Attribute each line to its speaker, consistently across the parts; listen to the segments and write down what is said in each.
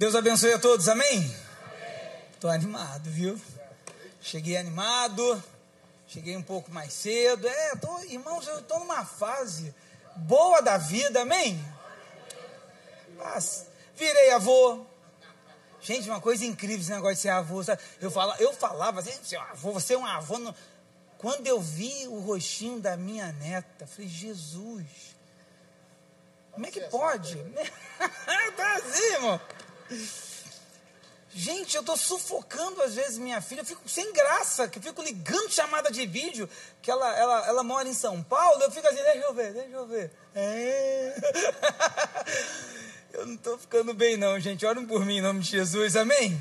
Speaker 1: Deus abençoe a todos, amém? Estou animado, viu? Cheguei animado, cheguei um pouco mais cedo. É, tô, irmãos, eu estou numa fase boa da vida, amém? Mas, virei avô. Gente, uma coisa incrível esse negócio de ser avô. Sabe? Eu, fala, eu falava assim, avô, você é um avô. Não. Quando eu vi o rostinho da minha neta, falei, Jesus, como é que pode? tá assim, irmão. Gente, eu estou sufocando às vezes minha filha, eu fico sem graça, que fico ligando chamada de vídeo, que ela, ela, ela mora em São Paulo, eu fico assim, deixa eu ver, deixa eu ver. É. Eu não estou ficando bem não, gente, orem por mim em nome de Jesus, amém?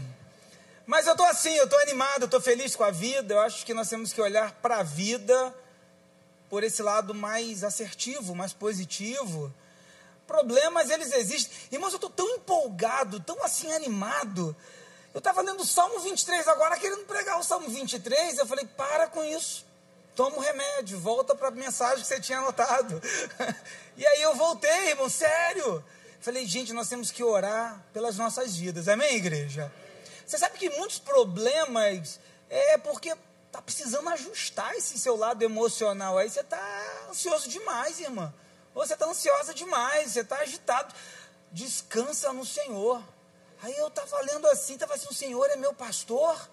Speaker 1: Mas eu estou assim, eu estou animado, eu estou feliz com a vida, eu acho que nós temos que olhar para a vida por esse lado mais assertivo, mais positivo, problemas eles existem. Irmãos, eu estou tão empolgado, tão assim animado. Eu estava lendo o Salmo 23 agora, querendo pregar o Salmo 23. Eu falei, para com isso. Toma o um remédio, volta para a mensagem que você tinha anotado. e aí eu voltei, irmão, sério. Falei, gente, nós temos que orar pelas nossas vidas. Amém, igreja? Você sabe que muitos problemas é porque está precisando ajustar esse seu lado emocional aí. Você está ansioso demais, irmã. Você está ansiosa demais, você está agitado. Descansa no Senhor. Aí eu estava lendo assim, estava assim, o Senhor é meu pastor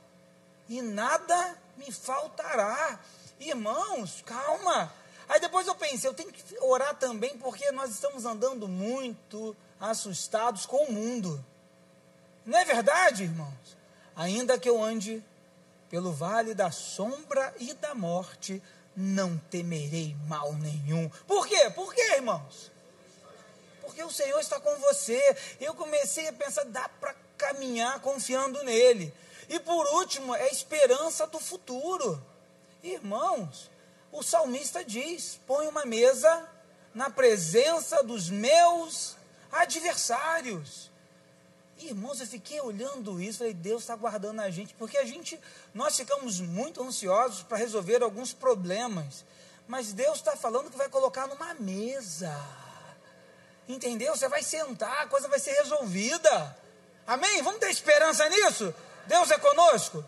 Speaker 1: e nada me faltará. Irmãos, calma. Aí depois eu pensei, eu tenho que orar também porque nós estamos andando muito assustados com o mundo. Não é verdade, irmãos? Ainda que eu ande pelo vale da sombra e da morte, não temerei mal nenhum. Por quê? Por quê, irmãos? Porque o Senhor está com você. Eu comecei a pensar, dá para caminhar confiando nele. E por último, é a esperança do futuro. Irmãos, o salmista diz: põe uma mesa na presença dos meus adversários. Irmãos, eu fiquei olhando isso, falei, Deus está guardando a gente, porque a gente, nós ficamos muito ansiosos para resolver alguns problemas, mas Deus está falando que vai colocar numa mesa, entendeu? Você vai sentar, a coisa vai ser resolvida, amém? Vamos ter esperança nisso? Deus é conosco?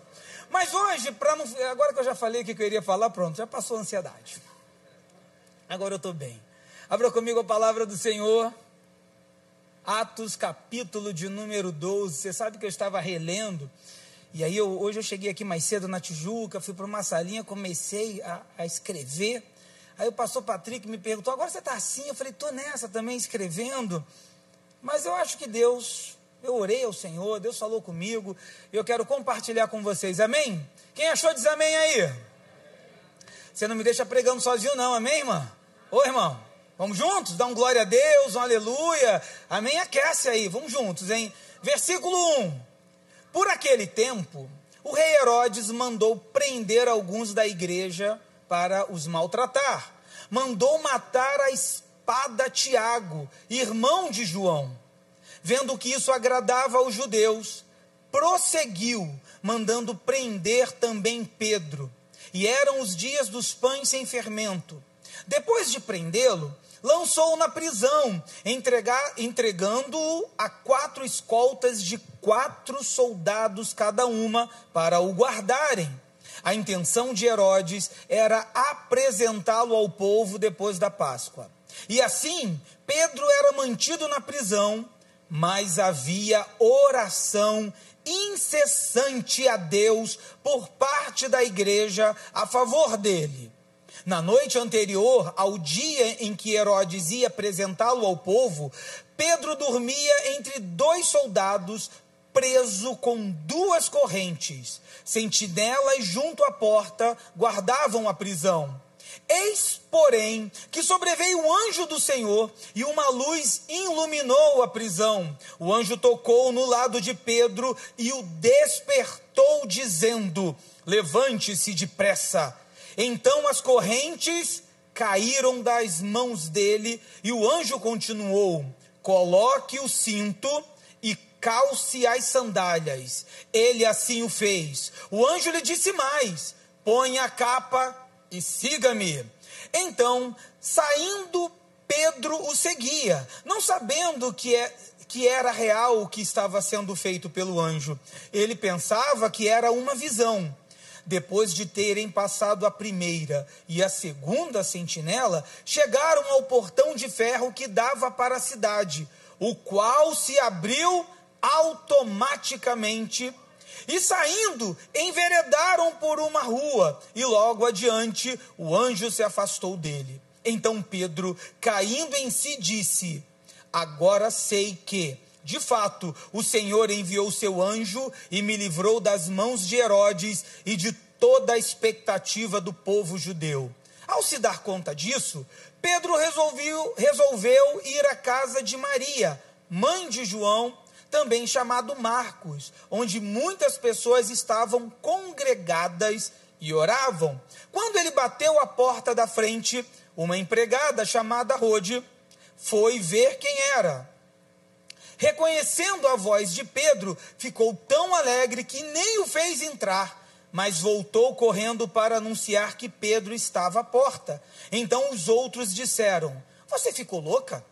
Speaker 1: Mas hoje, para não, agora que eu já falei o que eu iria falar, pronto, já passou a ansiedade, agora eu estou bem. Abra comigo a palavra do Senhor. Atos, capítulo de número 12. Você sabe que eu estava relendo. E aí, eu, hoje eu cheguei aqui mais cedo na Tijuca, fui para uma salinha, comecei a, a, escrever. Aí o pastor Patrick me perguntou: agora você está assim? Eu falei: estou nessa também escrevendo. Mas eu acho que Deus, eu orei ao Senhor, Deus falou comigo, e eu quero compartilhar com vocês. Amém? Quem achou diz amém aí? Você não me deixa pregando sozinho, não, amém, irmã? Ô irmão, Vamos juntos? Dá um glória a Deus, um aleluia. Amém? Aquece aí, vamos juntos, hein? Versículo 1. Por aquele tempo, o rei Herodes mandou prender alguns da igreja para os maltratar. Mandou matar a espada Tiago, irmão de João. Vendo que isso agradava aos judeus, prosseguiu, mandando prender também Pedro. E eram os dias dos pães sem fermento. Depois de prendê-lo, lançou-o na prisão, entregando-o a quatro escoltas de quatro soldados cada uma para o guardarem. A intenção de Herodes era apresentá-lo ao povo depois da Páscoa. E assim, Pedro era mantido na prisão, mas havia oração incessante a Deus por parte da igreja a favor dele. Na noite anterior ao dia em que Herodes ia apresentá-lo ao povo, Pedro dormia entre dois soldados, preso com duas correntes. Sentinelas junto à porta guardavam a prisão. Eis, porém, que sobreveio um anjo do Senhor e uma luz iluminou a prisão. O anjo tocou no lado de Pedro e o despertou, dizendo: Levante-se depressa. Então as correntes caíram das mãos dele e o anjo continuou: Coloque o cinto e calce as sandálias. Ele assim o fez. O anjo lhe disse mais: Põe a capa e siga-me. Então, saindo, Pedro o seguia, não sabendo que, é, que era real o que estava sendo feito pelo anjo. Ele pensava que era uma visão. Depois de terem passado a primeira e a segunda sentinela, chegaram ao portão de ferro que dava para a cidade, o qual se abriu automaticamente. E saindo, enveredaram por uma rua, e logo adiante o anjo se afastou dele. Então Pedro, caindo em si, disse: Agora sei que, de fato, o Senhor enviou seu anjo e me livrou das mãos de Herodes e de toda a expectativa do povo judeu. Ao se dar conta disso, Pedro resolveu, resolveu ir à casa de Maria, mãe de João, também chamado Marcos, onde muitas pessoas estavam congregadas e oravam. Quando ele bateu a porta da frente, uma empregada chamada Rode foi ver quem era. Reconhecendo a voz de Pedro, ficou tão alegre que nem o fez entrar, mas voltou correndo para anunciar que Pedro estava à porta. Então os outros disseram: Você ficou louca?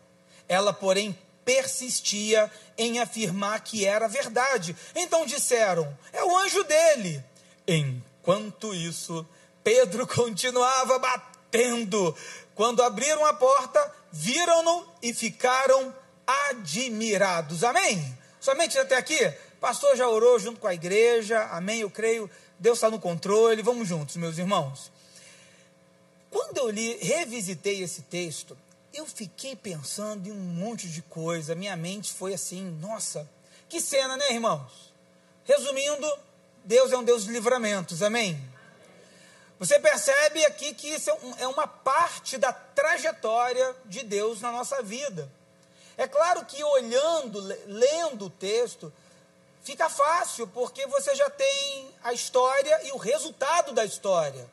Speaker 1: Ela, porém, persistia em afirmar que era verdade. Então disseram: É o anjo dele. Enquanto isso, Pedro continuava batendo. Quando abriram a porta, viram-no e ficaram admirados. Amém? Somente até aqui? Pastor já orou junto com a igreja. Amém? Eu creio. Deus está no controle. Vamos juntos, meus irmãos. Quando eu li, revisitei esse texto, eu fiquei pensando em um monte de coisa. Minha mente foi assim, nossa, que cena, né, irmãos? Resumindo, Deus é um Deus de livramentos, amém? Você percebe aqui que isso é, é uma parte da trajetória de Deus na nossa vida. É claro que olhando, lendo o texto, fica fácil, porque você já tem a história e o resultado da história.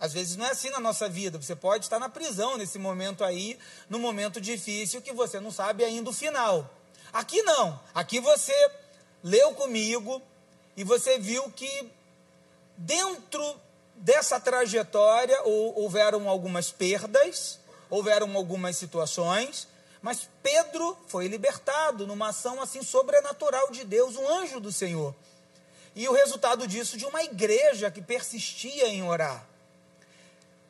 Speaker 1: Às vezes não é assim na nossa vida. Você pode estar na prisão nesse momento aí, num momento difícil que você não sabe ainda o final. Aqui não. Aqui você leu comigo e você viu que dentro dessa trajetória houveram algumas perdas, houveram algumas situações, mas Pedro foi libertado numa ação assim sobrenatural de Deus, um anjo do Senhor. E o resultado disso de uma igreja que persistia em orar.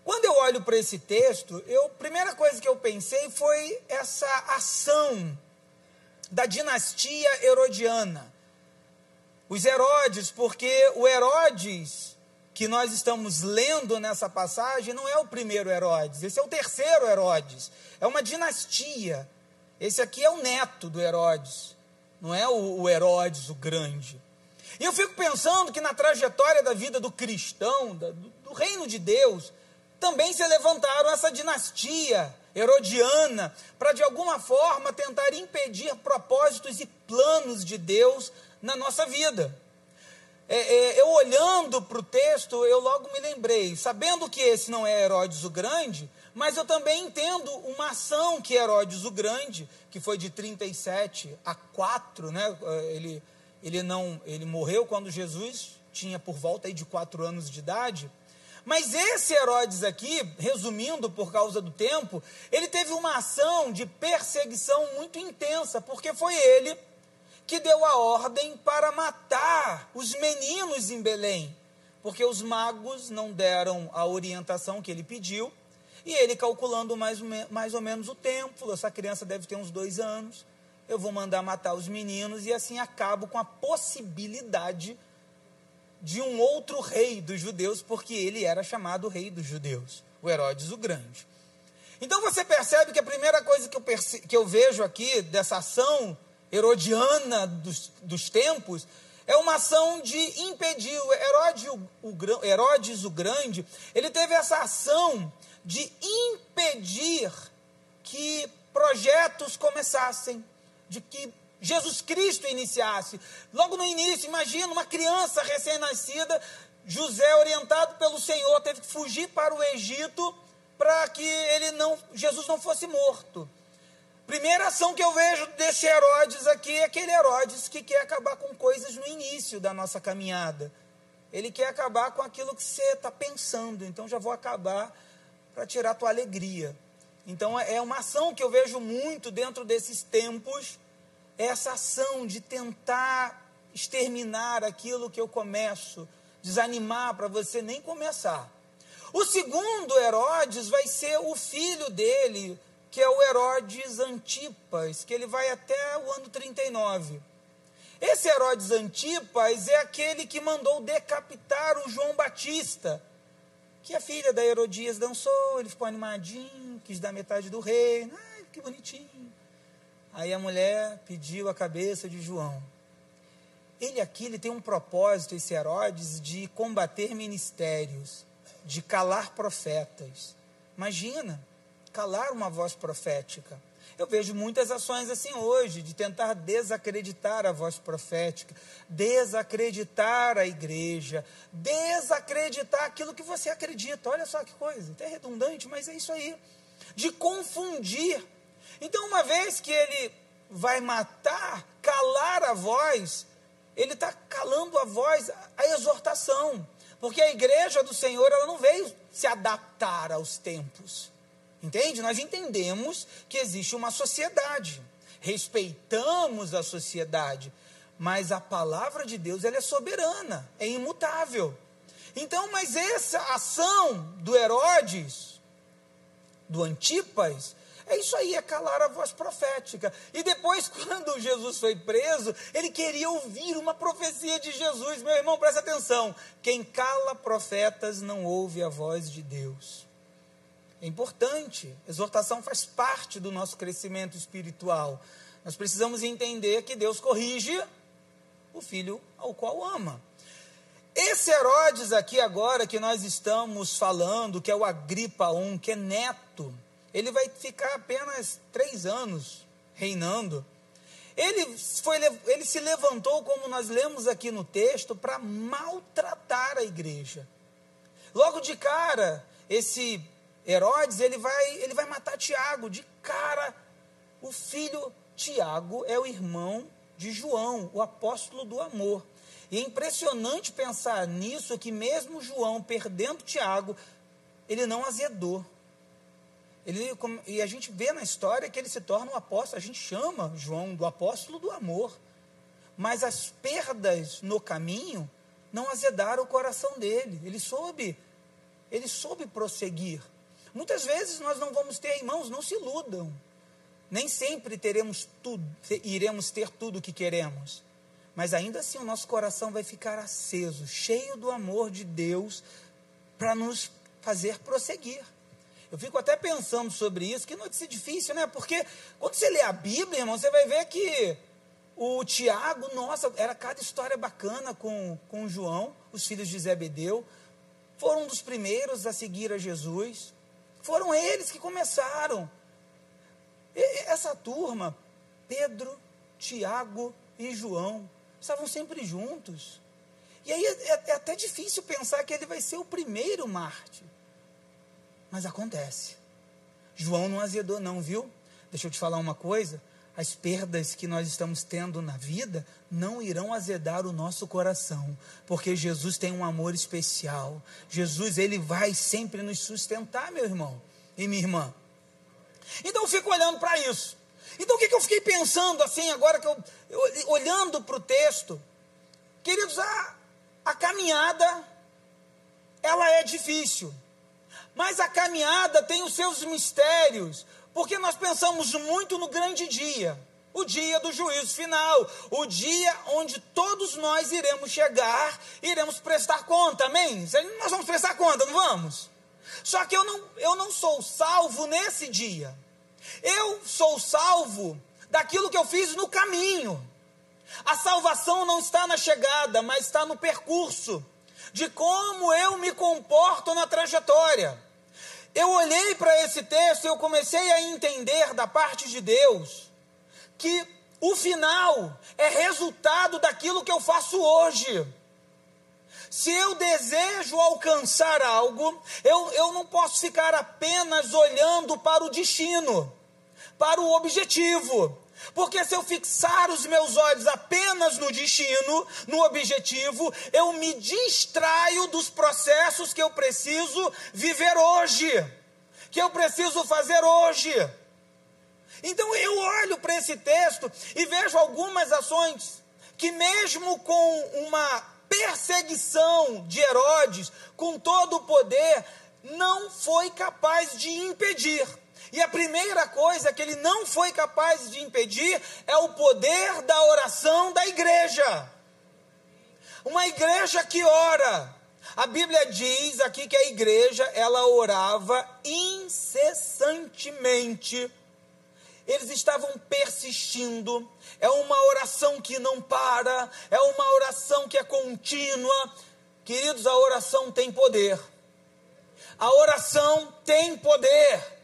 Speaker 1: Quando eu olho para esse texto, eu, a primeira coisa que eu pensei foi essa ação da dinastia herodiana. Os Herodes, porque o Herodes que nós estamos lendo nessa passagem não é o primeiro Herodes, esse é o terceiro Herodes. É uma dinastia. Esse aqui é o neto do Herodes, não é o, Herodes o grande. E eu fico pensando que na trajetória da vida do cristão, do, do reino de Deus, também se levantaram essa dinastia herodiana para de alguma forma tentar impedir propósitos e planos de Deus na nossa vida é, é, eu olhando para o texto, eu logo me lembrei, sabendo que esse não é Herodes o Grande, mas eu também entendo uma ação que Herodes o Grande, que foi de 37 a 4, né? ele, ele, não, ele morreu quando Jesus tinha por volta de 4 anos de idade. Mas esse Herodes aqui, resumindo por causa do tempo, ele teve uma ação de perseguição muito intensa, porque foi ele que deu a ordem para matar os meninos em Belém, porque os magos não deram a orientação que ele pediu, e ele calculando mais, mais ou menos o tempo, falou: essa criança deve ter uns dois anos, eu vou mandar matar os meninos, e assim acabo com a possibilidade de um outro rei dos judeus, porque ele era chamado rei dos judeus, o Herodes o Grande. Então você percebe que a primeira coisa que eu, que eu vejo aqui dessa ação herodiana dos, dos tempos, é uma ação de impedir. Herodes o, o, Herodes o Grande, ele teve essa ação de impedir que projetos começassem, de que Jesus Cristo iniciasse. Logo no início, imagina uma criança recém-nascida, José, orientado pelo Senhor, teve que fugir para o Egito para que ele não, Jesus não fosse morto. Primeira ação que eu vejo desse Herodes aqui é aquele Herodes que quer acabar com coisas no início da nossa caminhada. Ele quer acabar com aquilo que você está pensando. Então já vou acabar para tirar a tua alegria. Então é uma ação que eu vejo muito dentro desses tempos é essa ação de tentar exterminar aquilo que eu começo, desanimar para você nem começar. O segundo Herodes vai ser o filho dele, que é o Herodes Antipas, que ele vai até o ano 39. Esse Herodes Antipas é aquele que mandou decapitar o João Batista, que a filha da Herodias dançou, ele ficou animadinho, quis dar metade do reino, ai, que bonitinho. Aí a mulher pediu a cabeça de João. Ele aqui ele tem um propósito, esse Herodes, de combater ministérios, de calar profetas. Imagina, calar uma voz profética. Eu vejo muitas ações assim hoje, de tentar desacreditar a voz profética, desacreditar a igreja, desacreditar aquilo que você acredita. Olha só que coisa, até redundante, mas é isso aí. De confundir. Então, uma vez que ele vai matar, calar a voz, ele está calando a voz, a exortação. Porque a igreja do Senhor, ela não veio se adaptar aos tempos. Entende? Nós entendemos que existe uma sociedade, respeitamos a sociedade, mas a palavra de Deus ela é soberana, é imutável. Então, mas essa ação do Herodes, do Antipas, é isso aí, é calar a voz profética. E depois, quando Jesus foi preso, ele queria ouvir uma profecia de Jesus. Meu irmão, presta atenção: quem cala profetas não ouve a voz de Deus. É importante. Exortação faz parte do nosso crescimento espiritual. Nós precisamos entender que Deus corrige o filho ao qual ama. Esse Herodes aqui agora que nós estamos falando, que é o Agripa I, que é neto, ele vai ficar apenas três anos reinando. Ele, foi, ele se levantou, como nós lemos aqui no texto, para maltratar a igreja. Logo de cara, esse Herodes, ele vai, ele vai matar Tiago. De cara, o filho Tiago é o irmão de João, o apóstolo do amor. E é impressionante pensar nisso, que mesmo João perdendo Tiago, ele não azedou. Ele, e a gente vê na história que ele se torna um apóstolo, a gente chama João do apóstolo do amor. Mas as perdas no caminho não azedaram o coração dele. Ele soube, ele soube prosseguir. Muitas vezes nós não vamos ter, irmãos, não se iludam. Nem sempre teremos tudo, iremos ter tudo o que queremos. Mas ainda assim o nosso coração vai ficar aceso, cheio do amor de Deus para nos fazer prosseguir. Eu fico até pensando sobre isso, que notícia difícil, né? Porque quando você lê a Bíblia, irmão, você vai ver que o Tiago, nossa, era cada história bacana com, com João, os filhos de Zebedeu. Foram um dos primeiros a seguir a Jesus. Foram eles que começaram. E essa turma, Pedro, Tiago e João, estavam sempre juntos. E aí é, é, até difícil pensar que ele vai ser o primeiro Marte. Mas acontece. João não azedou, não, viu? Deixa eu te falar uma coisa as perdas que nós estamos tendo na vida não irão azedar o nosso coração, porque Jesus tem um amor especial. Jesus, ele vai sempre nos sustentar, meu irmão e minha irmã. Então eu fico olhando para isso. Então o que, que, eu fiquei pensando assim, agora que eu, eu olhando para o texto? Queridos, a, a caminhada, ela é difícil. Mas a caminhada tem os seus mistérios, porque nós pensamos muito no grande dia, o dia do juízo final, o dia onde todos nós iremos chegar, iremos prestar conta, amém? Nós vamos prestar conta, não vamos? Só que eu não, eu não sou salvo nesse dia. Eu sou salvo daquilo que eu fiz no caminho. A salvação não está na chegada, mas está no percurso de como eu me comporto na trajetória. Eu olhei para esse texto e eu comecei a entender da parte de Deus que o final é resultado daquilo que eu faço hoje. Se eu desejo alcançar algo, eu, eu não posso ficar apenas olhando para o destino, para o objetivo. Porque se eu fixar os meus olhos apenas no destino, no objetivo, eu me distraio dos processos que eu preciso viver hoje, que eu preciso fazer hoje. Então eu olho para esse texto e vejo algumas ações que, mesmo com uma perseguição de Herodes, com todo o poder, não foi capaz de impedir. E a primeira coisa que ele não foi capaz de impedir é o poder da oração da igreja. Uma igreja que ora. A Bíblia diz aqui que a igreja ela orava incessantemente. Eles estavam persistindo. É uma oração que não para, é uma oração que é contínua. Queridos, a oração tem poder. A oração tem poder.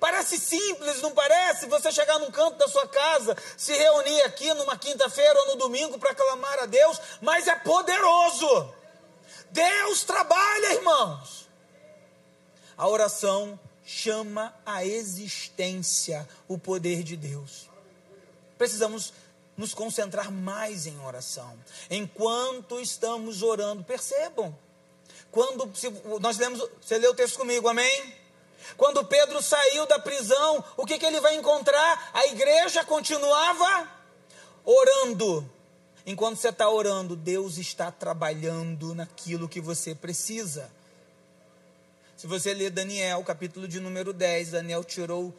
Speaker 1: Parece simples, não parece? Você chegar num canto da sua casa, se reunir aqui numa quinta-feira ou no domingo para clamar a Deus, mas é poderoso. Deus trabalha, irmãos. A oração chama a existência o poder de Deus. Precisamos nos concentrar mais em oração. Enquanto estamos orando, percebam. Quando nós lemos, você leu o texto comigo, amém? Quando Pedro saiu da prisão, o que, que ele vai encontrar? A igreja continuava orando. Enquanto você está orando, Deus está trabalhando naquilo que você precisa. Se você ler Daniel, capítulo de número 10, Daniel tirou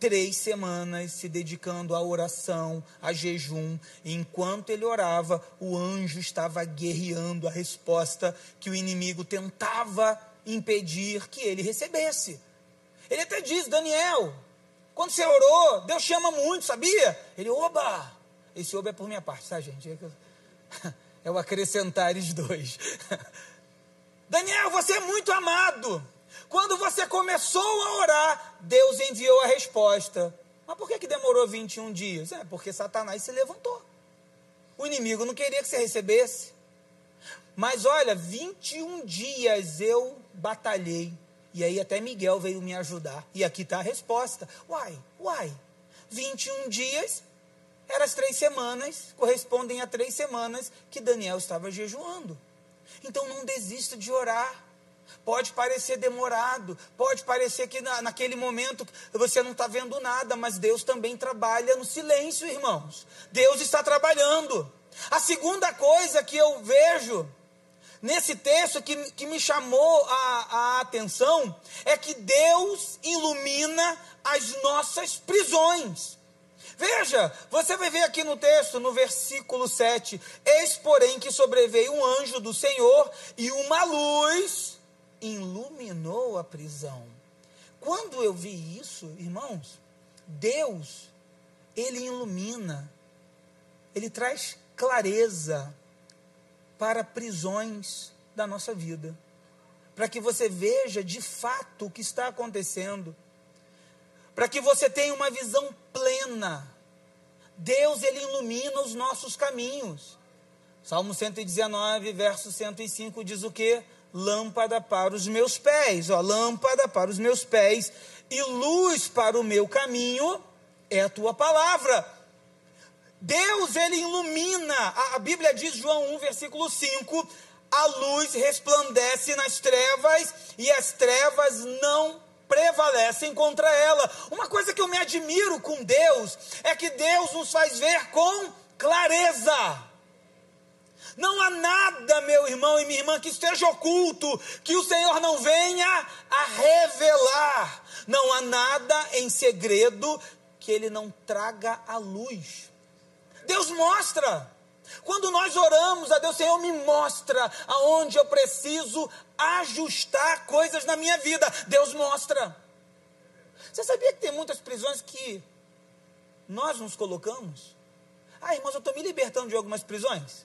Speaker 1: três semanas se dedicando à oração, a jejum. E enquanto ele orava, o anjo estava guerreando a resposta que o inimigo tentava impedir que ele recebesse. Ele até diz, Daniel, quando você orou, Deus chama muito, sabia? Ele, oba! Esse oba é por minha parte, tá, gente? É o acrescentares dois. Daniel, você é muito amado. Quando você começou a orar, Deus enviou a resposta. Mas por que, que demorou 21 dias? É porque Satanás se levantou. O inimigo não queria que você recebesse. Mas olha, 21 dias eu batalhei e aí até Miguel veio me ajudar. E aqui está a resposta. Uai, uai. 21 dias, eram as três semanas, correspondem a três semanas que Daniel estava jejuando. Então não desista de orar. Pode parecer demorado, pode parecer que na, naquele momento você não está vendo nada, mas Deus também trabalha no silêncio, irmãos. Deus está trabalhando. A segunda coisa que eu vejo nesse texto que, que me chamou a, a atenção é que Deus ilumina as nossas prisões. Veja, você vai ver aqui no texto, no versículo 7: Eis, porém, que sobreveio um anjo do Senhor e uma luz iluminou a prisão. Quando eu vi isso, irmãos, Deus, Ele ilumina, Ele traz clareza, para prisões da nossa vida, para que você veja de fato o que está acontecendo, para que você tenha uma visão plena. Deus ele ilumina os nossos caminhos. Salmo 119, verso 105 diz o que? Lâmpada para os meus pés, ó, lâmpada para os meus pés e luz para o meu caminho é a tua palavra. Deus, ele ilumina. A, Bíblia diz, João 1, versículo 5: a luz resplandece nas trevas e as trevas não prevalecem contra ela. Uma coisa que eu me admiro com Deus é que Deus nos faz ver com clareza. Não há nada, meu irmão e minha irmã, que esteja oculto, que o Senhor não venha a revelar. Não há nada em segredo que Ele não traga à luz. Deus mostra. Quando nós oramos a Deus, Senhor, me mostra aonde eu preciso ajustar coisas na minha vida. Deus mostra. Você sabia que tem muitas prisões que nós nos colocamos? Ah, irmãos, eu estou me libertando de algumas prisões.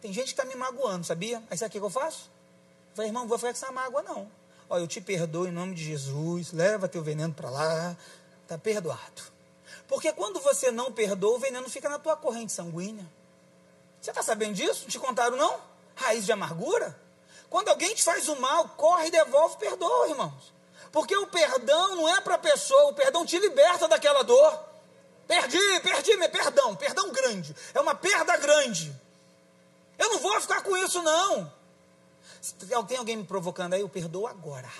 Speaker 1: Tem gente que está me magoando, sabia? Aí sabe o que eu faço? Eu falei, irmão, não vou ficar com essa mágoa, não. Olha, eu te perdoo em nome de Jesus, leva teu veneno para lá, está perdoado. Porque quando você não perdoa, o veneno fica na tua corrente sanguínea. Você está sabendo disso? Te contaram, não? Raiz de amargura? Quando alguém te faz o mal, corre e devolve, perdoa, irmãos. Porque o perdão não é para a pessoa, o perdão te liberta daquela dor. Perdi, perdi, meu perdão, perdão grande. É uma perda grande. Eu não vou ficar com isso, não. Tem alguém me provocando aí, eu perdoo agora.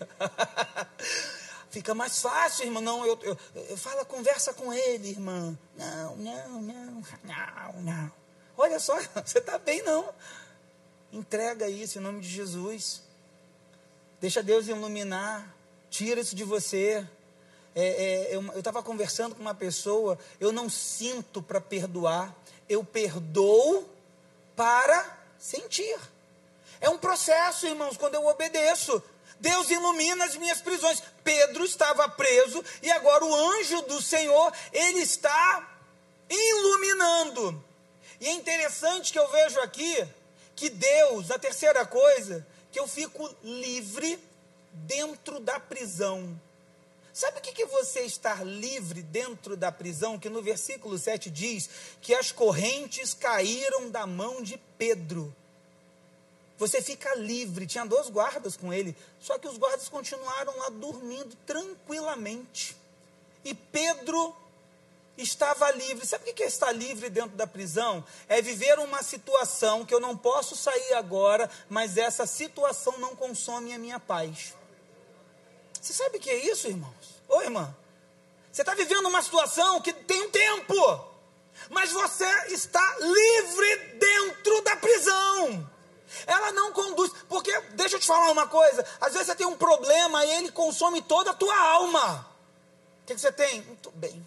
Speaker 1: fica mais fácil, irmão. Não, eu, eu, eu fala, conversa com ele, irmã. Não, não, não, não, não. Olha só, você está bem, não. Entrega isso em nome de Jesus. Deixa Deus iluminar. Tira isso de você. É, é, eu estava conversando com uma pessoa, eu não sinto para perdoar, eu perdoo para sentir. É um processo, irmãos, quando eu obedeço. Deus ilumina as minhas prisões. Pedro estava preso e agora o anjo do Senhor, ele está iluminando. E é interessante que eu vejo aqui que Deus, a terceira coisa, que eu fico livre dentro da prisão. Sabe o que, que você estar livre dentro da prisão? Que no versículo 7 diz que as correntes caíram da mão de Pedro. Você fica livre. Tinha dois guardas com ele, só que os guardas continuaram lá dormindo tranquilamente. E Pedro estava livre. Sabe o que é estar livre dentro da prisão? É viver uma situação que eu não posso sair agora, mas essa situação não consome a minha paz. Você sabe o que é isso, irmãos? Ô irmã, você está vivendo uma situação que tem um tempo, mas você está livre dentro da prisão. Ela não conduz, porque, deixa eu te falar uma coisa: às vezes você tem um problema e ele consome toda a tua alma. O que, que você tem? Muito bem.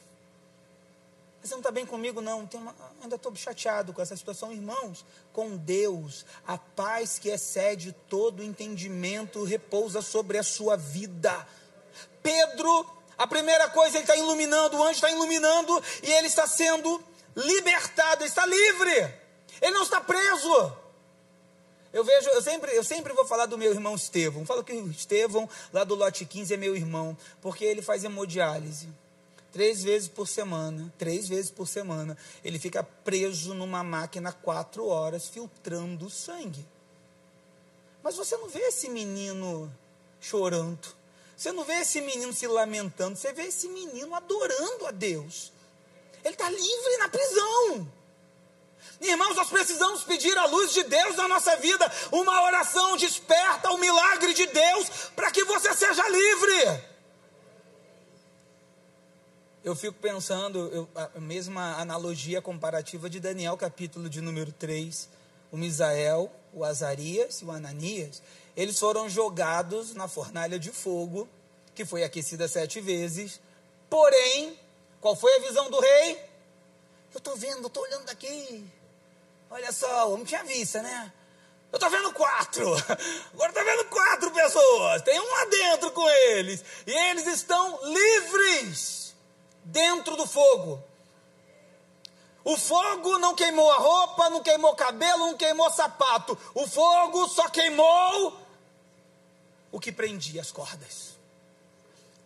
Speaker 1: Mas você não está bem comigo, não. Uma, ainda estou chateado com essa situação. Irmãos, com Deus, a paz que excede todo entendimento repousa sobre a sua vida. Pedro, a primeira coisa, ele está iluminando, o anjo está iluminando e ele está sendo libertado, ele está livre. Ele não está preso. Eu vejo, eu sempre, eu sempre vou falar do meu irmão Estevão. Falo que o Estevão, lá do lote 15, é meu irmão, porque ele faz hemodiálise três vezes por semana, três vezes por semana, ele fica preso numa máquina quatro horas filtrando sangue. Mas você não vê esse menino chorando, você não vê esse menino se lamentando, você vê esse menino adorando a Deus. Ele está livre na prisão. Irmãos, nós precisamos pedir a luz de Deus na nossa vida. Uma oração desperta o milagre de Deus para que você seja livre eu fico pensando, eu, a mesma analogia comparativa de Daniel, capítulo de número 3. O Misael, o Azarias e o Ananias, eles foram jogados na fornalha de fogo, que foi aquecida sete vezes. Porém, qual foi a visão do rei? Eu estou vendo, estou olhando daqui. Olha só, o homem tinha vista, né? Eu estou vendo quatro. Agora estou vendo quatro pessoas. Tem um lá dentro com eles. E eles estão livres dentro do fogo. O fogo não queimou a roupa, não queimou o cabelo, não queimou o sapato. O fogo só queimou o que prendia as cordas.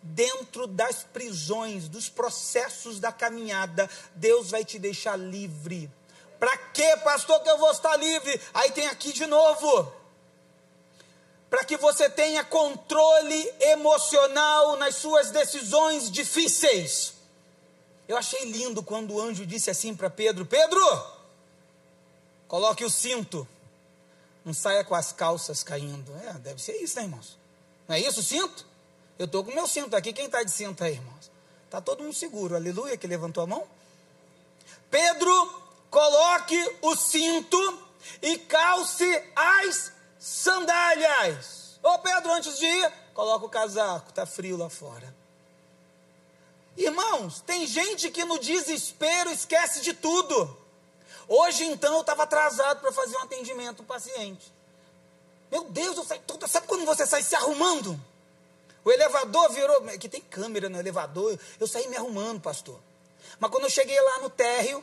Speaker 1: Dentro das prisões, dos processos da caminhada, Deus vai te deixar livre. Para que, pastor, que eu vou estar livre? Aí tem aqui de novo. Para que você tenha controle emocional nas suas decisões difíceis. Eu achei lindo quando o anjo disse assim para Pedro: Pedro, coloque o cinto, não saia com as calças caindo. É, deve ser isso, né, irmãos? Não é isso o cinto? Eu estou com o meu cinto aqui. Quem está de cinto aí, irmãos? Está todo mundo seguro. Aleluia, que levantou a mão. Pedro, coloque o cinto e calce as sandálias. Ô Pedro, antes de ir, coloca o casaco, está frio lá fora. Irmãos, tem gente que no desespero esquece de tudo. Hoje, então, eu estava atrasado para fazer um atendimento paciente. Meu Deus, eu saí todo. Sabe quando você sai se arrumando? O elevador virou. Que tem câmera no elevador. Eu saí me arrumando, pastor. Mas quando eu cheguei lá no térreo,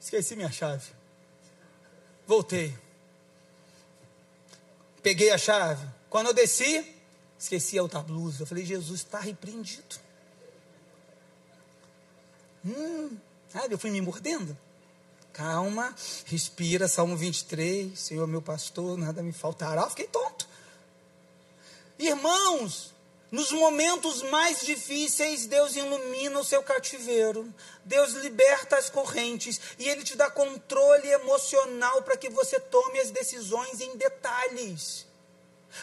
Speaker 1: esqueci minha chave. Voltei. Peguei a chave. Quando eu desci, esqueci a outra blusa. Eu falei, Jesus está repreendido. Hum, sabe, eu fui me mordendo. Calma, respira, Salmo 23, Senhor meu pastor, nada me faltará. Eu fiquei tonto. Irmãos, nos momentos mais difíceis, Deus ilumina o seu cativeiro, Deus liberta as correntes e Ele te dá controle emocional para que você tome as decisões em detalhes.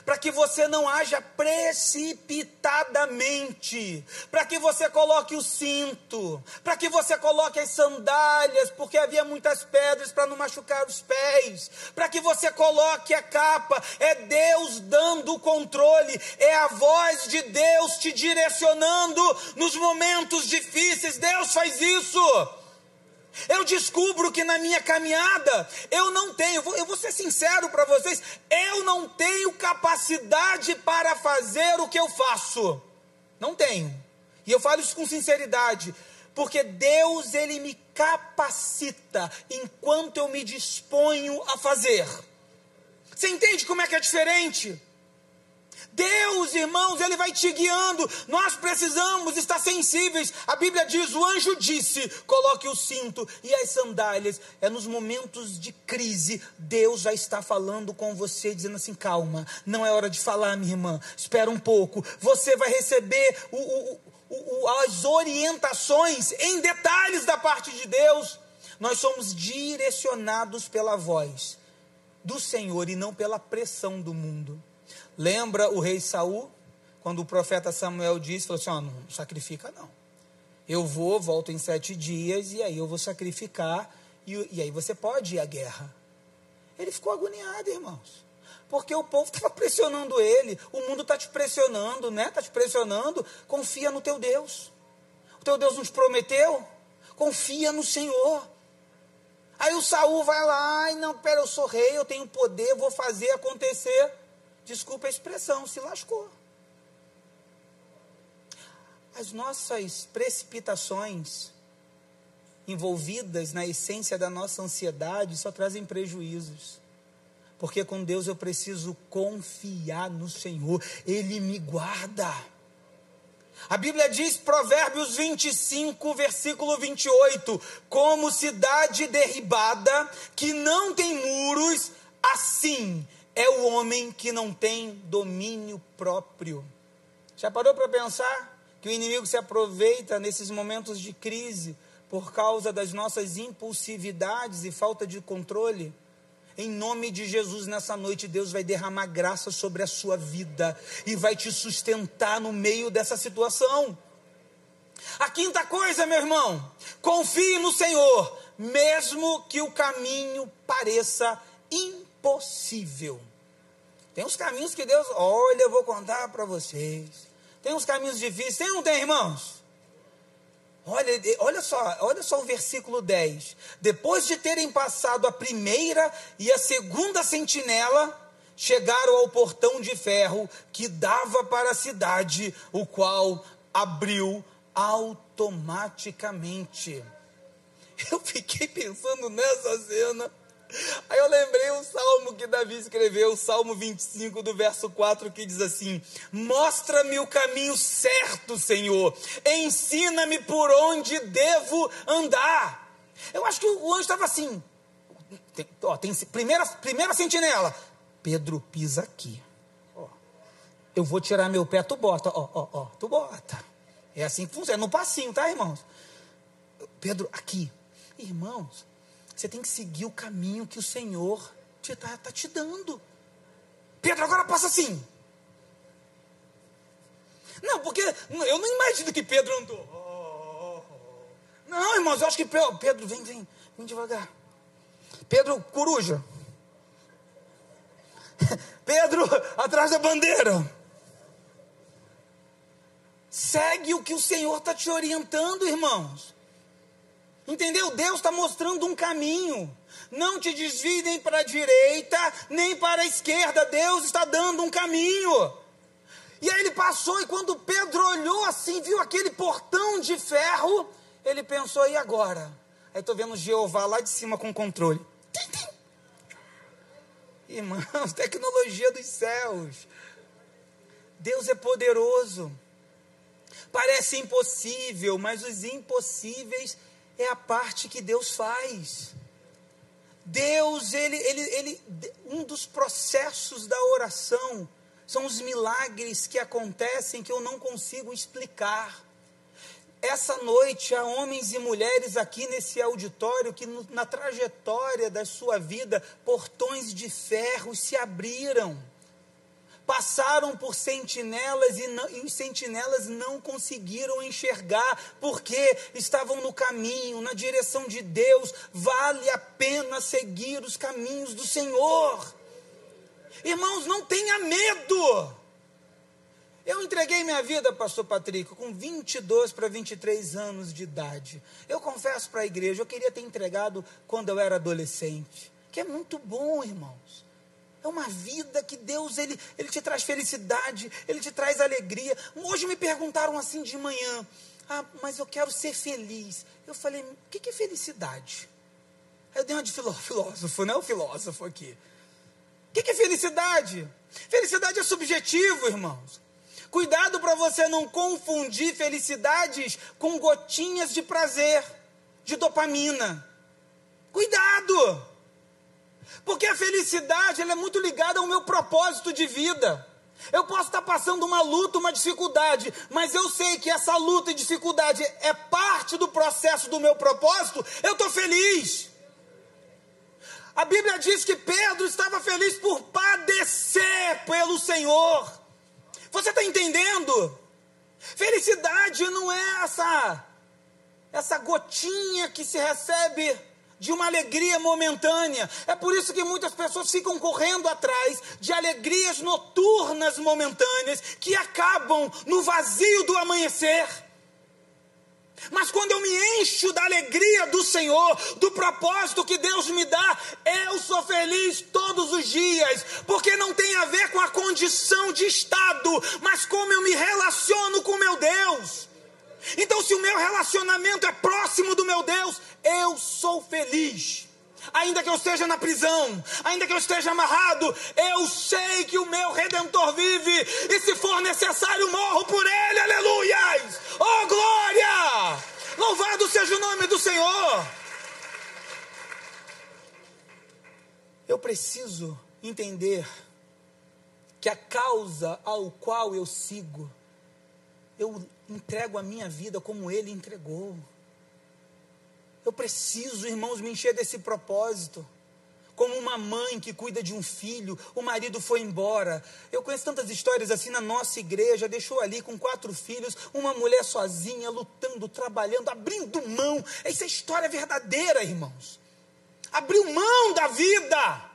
Speaker 1: Para que você não haja precipitadamente, para que você coloque o cinto, para que você coloque as sandálias, porque havia muitas pedras para não machucar os pés, para que você coloque a capa, é Deus dando o controle, é a voz de Deus te direcionando nos momentos difíceis, Deus faz isso. Eu descubro que na minha caminhada eu não tenho, eu vou ser sincero para vocês, eu não tenho capacidade para fazer o que eu faço. Não tenho. E eu falo isso com sinceridade, porque Deus ele me capacita enquanto eu me disponho a fazer. Você entende como é que é diferente? Deus, irmãos, Ele vai te guiando. Nós precisamos estar sensíveis. A Bíblia diz: o anjo disse: coloque o cinto e as sandálias. É nos momentos de crise, Deus já está falando com você, dizendo assim: calma, não é hora de falar, minha irmã. Espera um pouco. Você vai receber o, o, o, as orientações em detalhes da parte de Deus. Nós somos direcionados pela voz do Senhor e não pela pressão do mundo. Lembra o rei Saul? Quando o profeta Samuel disse, falou assim: oh, não sacrifica não. Eu vou, volto em sete dias, e aí eu vou sacrificar, e, e aí você pode ir à guerra. Ele ficou agoniado, irmãos. Porque o povo estava pressionando ele, o mundo está te pressionando, né? Está te pressionando. Confia no teu Deus. O teu Deus nos prometeu. Confia no Senhor. Aí o Saul vai lá, ai não, pera, eu sou rei, eu tenho poder, vou fazer acontecer desculpa a expressão, se lascou. As nossas precipitações envolvidas na essência da nossa ansiedade só trazem prejuízos. Porque com Deus eu preciso confiar no Senhor, Ele me guarda. A Bíblia diz, Provérbios 25, versículo 28, como cidade derribada, que não tem muros, assim é o homem que não tem domínio próprio. Já parou para pensar que o inimigo se aproveita nesses momentos de crise por causa das nossas impulsividades e falta de controle? Em nome de Jesus, nessa noite, Deus vai derramar graça sobre a sua vida e vai te sustentar no meio dessa situação. A quinta coisa, meu irmão, confie no Senhor, mesmo que o caminho pareça impossível. Tem uns caminhos que Deus, olha, eu vou contar para vocês. Tem uns caminhos difíceis, tem ou não tem, irmãos? Olha, olha só, olha só o versículo 10. Depois de terem passado a primeira e a segunda sentinela, chegaram ao portão de ferro que dava para a cidade, o qual abriu automaticamente. Eu fiquei pensando nessa cena. Aí eu lembrei o salmo que Davi escreveu, o Salmo 25, do verso 4, que diz assim: Mostra-me o caminho certo, Senhor, ensina-me por onde devo andar. Eu acho que o anjo estava assim. Tem, ó, tem primeira, primeira sentinela. Pedro pisa aqui. Ó, eu vou tirar meu pé, tu bota. Ó, ó, ó, tu bota. É assim que funciona. No passinho, tá, irmãos? Pedro, aqui. Irmãos, você tem que seguir o caminho que o Senhor está tá te dando. Pedro, agora passa assim. Não, porque eu não imagino que Pedro andou. Não, irmãos, eu acho que Pedro, Pedro vem, vem, vem devagar. Pedro, coruja. Pedro, atrás da bandeira. Segue o que o Senhor está te orientando, irmãos. Entendeu? Deus está mostrando um caminho. Não te desvie para a direita, nem para a esquerda. Deus está dando um caminho. E aí ele passou, e quando Pedro olhou assim, viu aquele portão de ferro, ele pensou: e agora? Aí estou vendo Jeová lá de cima com controle. Irmãos, tecnologia dos céus. Deus é poderoso. Parece impossível, mas os impossíveis é a parte que Deus faz. Deus, ele, ele, ele, um dos processos da oração são os milagres que acontecem que eu não consigo explicar. Essa noite há homens e mulheres aqui nesse auditório que na trajetória da sua vida, portões de ferro se abriram passaram por sentinelas e, não, e, os sentinelas não conseguiram enxergar, porque estavam no caminho, na direção de Deus. Vale a pena seguir os caminhos do Senhor. Irmãos, não tenha medo. Eu entreguei minha vida, pastor Patrick, com 22 para 23 anos de idade. Eu confesso para a igreja, eu queria ter entregado quando eu era adolescente, que é muito bom, irmãos. É uma vida que Deus, ele, ele te traz felicidade, ele te traz alegria. Hoje me perguntaram assim de manhã, ah, mas eu quero ser feliz. Eu falei, o que é felicidade? Aí eu dei uma de filósofo, não é o filósofo aqui. O que é felicidade? Felicidade é subjetivo, irmãos. Cuidado para você não confundir felicidades com gotinhas de prazer, de dopamina. Cuidado! Porque a felicidade é muito ligada ao meu propósito de vida. Eu posso estar passando uma luta, uma dificuldade, mas eu sei que essa luta e dificuldade é parte do processo do meu propósito, eu estou feliz. A Bíblia diz que Pedro estava feliz por padecer pelo Senhor. Você está entendendo? Felicidade não é essa essa gotinha que se recebe de uma alegria momentânea. É por isso que muitas pessoas ficam correndo atrás de alegrias noturnas momentâneas que acabam no vazio do amanhecer. Mas quando eu me encho da alegria do Senhor, do propósito que Deus me dá, eu sou feliz todos os dias, porque não tem a ver com a condição de estado, mas como eu me relaciono com meu Deus. Então, se o meu relacionamento é próximo do meu Deus, eu sou feliz ainda que eu esteja na prisão, ainda que eu esteja amarrado, eu sei que o meu redentor vive, e se for necessário, morro por ele, aleluias! Oh glória! Louvado seja o nome do Senhor! Eu preciso entender que a causa ao qual eu sigo, eu entrego a minha vida como ele entregou. Eu preciso, irmãos, me encher desse propósito. Como uma mãe que cuida de um filho, o marido foi embora. Eu conheço tantas histórias assim na nossa igreja, deixou ali com quatro filhos, uma mulher sozinha, lutando, trabalhando, abrindo mão. Essa é história verdadeira, irmãos. Abriu mão da vida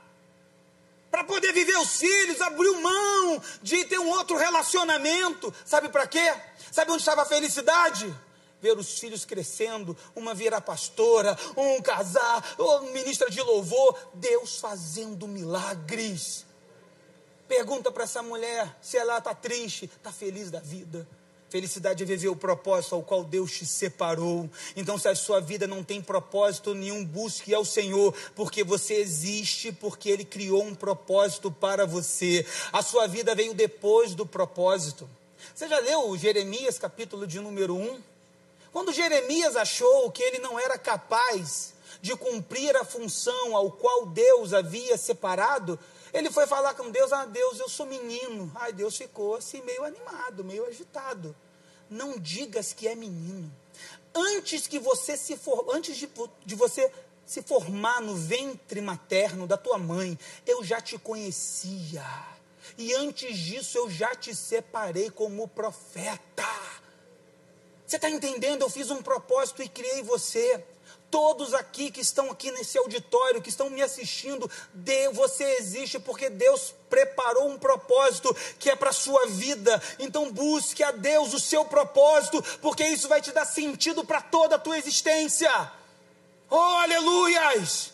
Speaker 1: para poder viver os filhos, abriu mão de ter um outro relacionamento. Sabe para quê? Sabe onde estava a felicidade? ver os filhos crescendo, uma virar pastora, um casar, ou ministra de louvor, Deus fazendo milagres. Pergunta para essa mulher se ela está triste, está feliz da vida. Felicidade é viver o propósito ao qual Deus te separou. Então, se a sua vida não tem propósito nenhum, busque ao Senhor, porque você existe, porque Ele criou um propósito para você. A sua vida veio depois do propósito. Você já leu Jeremias, capítulo de número 1? Quando Jeremias achou que ele não era capaz de cumprir a função ao qual Deus havia separado, ele foi falar com Deus: Ah, Deus, eu sou menino. Ai, Deus ficou assim, meio animado, meio agitado. Não digas que é menino. Antes que você se for, antes de, de você se formar no ventre materno da tua mãe, eu já te conhecia. E antes disso eu já te separei como profeta. Você está entendendo? Eu fiz um propósito e criei você. Todos aqui que estão aqui nesse auditório, que estão me assistindo, de, você existe porque Deus preparou um propósito que é para a sua vida. Então busque a Deus o seu propósito, porque isso vai te dar sentido para toda a tua existência. Oh, aleluias!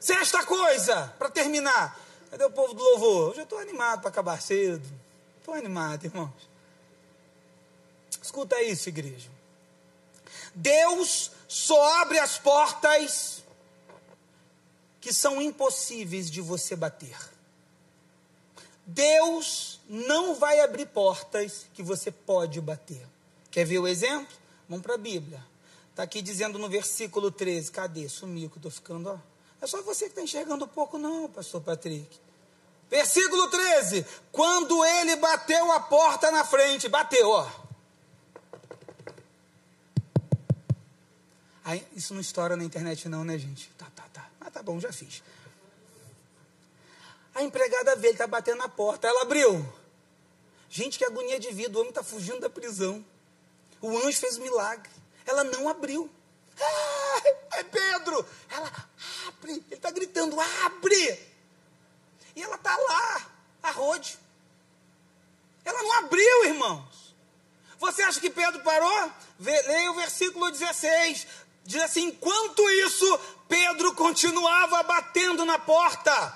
Speaker 1: Sexta coisa, para terminar. Cadê o povo do louvor? Hoje eu estou animado para acabar cedo. Estou animado, irmãos. Escuta isso, igreja. Deus só abre as portas que são impossíveis de você bater. Deus não vai abrir portas que você pode bater. Quer ver o exemplo? Vamos para a Bíblia. Está aqui dizendo no versículo 13. Cadê? Sumiu que eu estou ficando. Ó. É só você que está enxergando um pouco, não, pastor Patrick. Versículo 13. Quando ele bateu a porta na frente, bateu, ó. Aí, isso não estoura na internet, não, né, gente? Tá, tá, tá. Ah, tá bom, já fiz. A empregada vê, ele está batendo na porta. Ela abriu. Gente, que agonia de vida. O homem está fugindo da prisão. O anjo fez um milagre. Ela não abriu. Ah, é Pedro! Ela abre. Ele está gritando: abre! E ela está lá, a rode. Ela não abriu, irmãos. Você acha que Pedro parou? Leia o versículo 16. Diz assim: enquanto isso, Pedro continuava batendo na porta.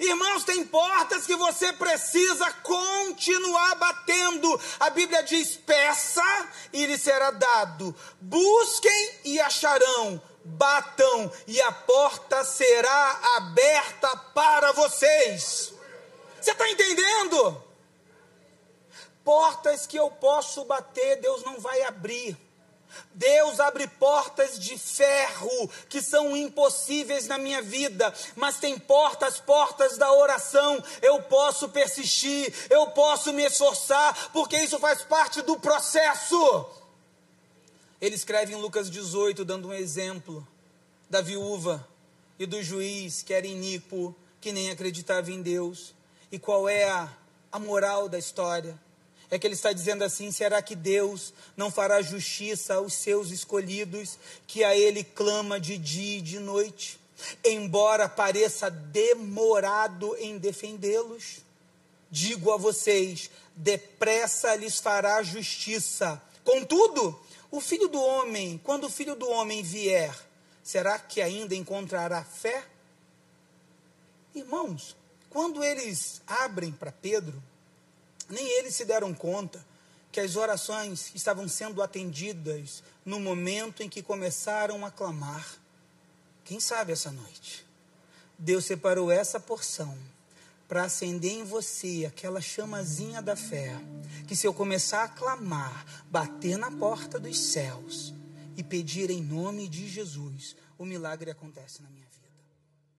Speaker 1: Irmãos, tem portas que você precisa continuar batendo. A Bíblia diz: peça e lhe será dado. Busquem e acharão. Batam e a porta será aberta para vocês. Você está entendendo? Portas que eu posso bater, Deus não vai abrir. Deus abre portas de ferro que são impossíveis na minha vida, mas tem portas, portas da oração. Eu posso persistir, eu posso me esforçar, porque isso faz parte do processo. Ele escreve em Lucas 18, dando um exemplo da viúva e do juiz que era iníquo, que nem acreditava em Deus. E qual é a, a moral da história? É que ele está dizendo assim: será que Deus não fará justiça aos seus escolhidos, que a ele clama de dia e de noite, embora pareça demorado em defendê-los? Digo a vocês: depressa lhes fará justiça. Contudo, o filho do homem, quando o filho do homem vier, será que ainda encontrará fé? Irmãos, quando eles abrem para Pedro, nem eles se deram conta que as orações estavam sendo atendidas no momento em que começaram a clamar. Quem sabe essa noite? Deus separou essa porção para acender em você aquela chamazinha da fé, que se eu começar a clamar, bater na porta dos céus e pedir em nome de Jesus, o milagre acontece na minha.